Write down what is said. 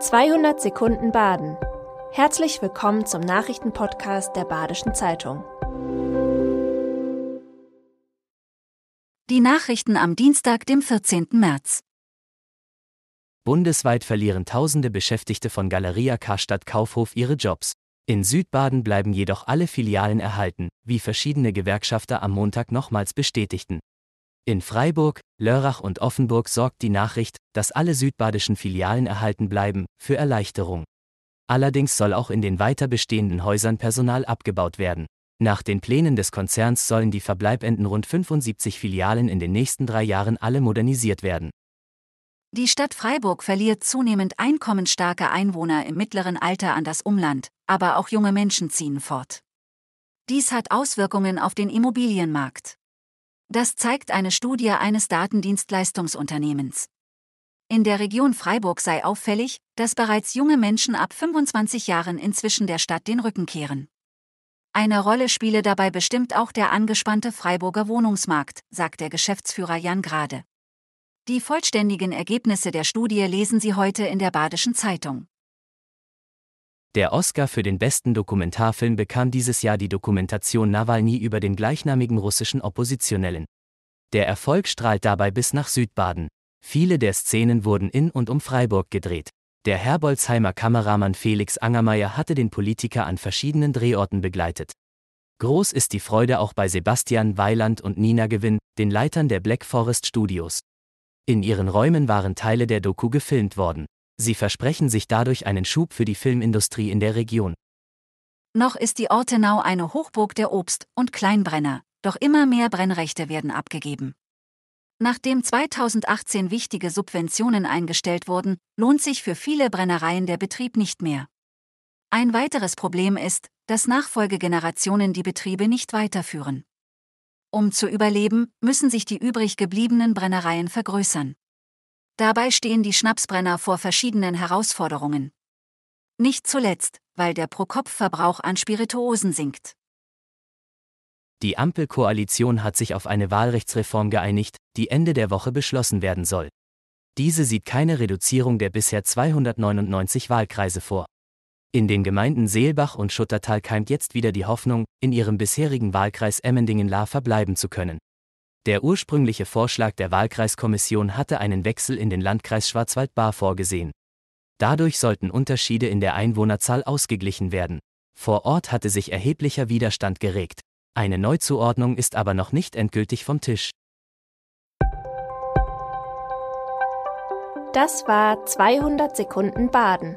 200 Sekunden Baden. Herzlich willkommen zum Nachrichtenpodcast der Badischen Zeitung. Die Nachrichten am Dienstag, dem 14. März. Bundesweit verlieren tausende Beschäftigte von Galeria Karstadt Kaufhof ihre Jobs. In Südbaden bleiben jedoch alle Filialen erhalten, wie verschiedene Gewerkschafter am Montag nochmals bestätigten. In Freiburg, Lörrach und Offenburg sorgt die Nachricht, dass alle südbadischen Filialen erhalten bleiben, für Erleichterung. Allerdings soll auch in den weiter bestehenden Häusern Personal abgebaut werden. Nach den Plänen des Konzerns sollen die verbleibenden rund 75 Filialen in den nächsten drei Jahren alle modernisiert werden. Die Stadt Freiburg verliert zunehmend einkommensstarke Einwohner im mittleren Alter an das Umland, aber auch junge Menschen ziehen fort. Dies hat Auswirkungen auf den Immobilienmarkt. Das zeigt eine Studie eines Datendienstleistungsunternehmens. In der Region Freiburg sei auffällig, dass bereits junge Menschen ab 25 Jahren inzwischen der Stadt den Rücken kehren. Eine Rolle spiele dabei bestimmt auch der angespannte Freiburger Wohnungsmarkt, sagt der Geschäftsführer Jan Grade. Die vollständigen Ergebnisse der Studie lesen Sie heute in der Badischen Zeitung. Der Oscar für den besten Dokumentarfilm bekam dieses Jahr die Dokumentation Nawalny über den gleichnamigen russischen Oppositionellen. Der Erfolg strahlt dabei bis nach Südbaden. Viele der Szenen wurden in und um Freiburg gedreht. Der Herbolzheimer Kameramann Felix Angermeier hatte den Politiker an verschiedenen Drehorten begleitet. Groß ist die Freude auch bei Sebastian Weiland und Nina Gewinn, den Leitern der Black Forest Studios. In ihren Räumen waren Teile der Doku gefilmt worden. Sie versprechen sich dadurch einen Schub für die Filmindustrie in der Region. Noch ist die Ortenau eine Hochburg der Obst- und Kleinbrenner, doch immer mehr Brennrechte werden abgegeben. Nachdem 2018 wichtige Subventionen eingestellt wurden, lohnt sich für viele Brennereien der Betrieb nicht mehr. Ein weiteres Problem ist, dass Nachfolgegenerationen die Betriebe nicht weiterführen. Um zu überleben, müssen sich die übrig gebliebenen Brennereien vergrößern. Dabei stehen die Schnapsbrenner vor verschiedenen Herausforderungen. Nicht zuletzt, weil der Pro-Kopf-Verbrauch an Spirituosen sinkt. Die Ampelkoalition hat sich auf eine Wahlrechtsreform geeinigt, die Ende der Woche beschlossen werden soll. Diese sieht keine Reduzierung der bisher 299 Wahlkreise vor. In den Gemeinden Seelbach und Schuttertal keimt jetzt wieder die Hoffnung, in ihrem bisherigen Wahlkreis Emmendingen-Lahr verbleiben zu können. Der ursprüngliche Vorschlag der Wahlkreiskommission hatte einen Wechsel in den Landkreis Schwarzwald-Baar vorgesehen. Dadurch sollten Unterschiede in der Einwohnerzahl ausgeglichen werden. Vor Ort hatte sich erheblicher Widerstand geregt. Eine Neuzuordnung ist aber noch nicht endgültig vom Tisch. Das war 200 Sekunden Baden.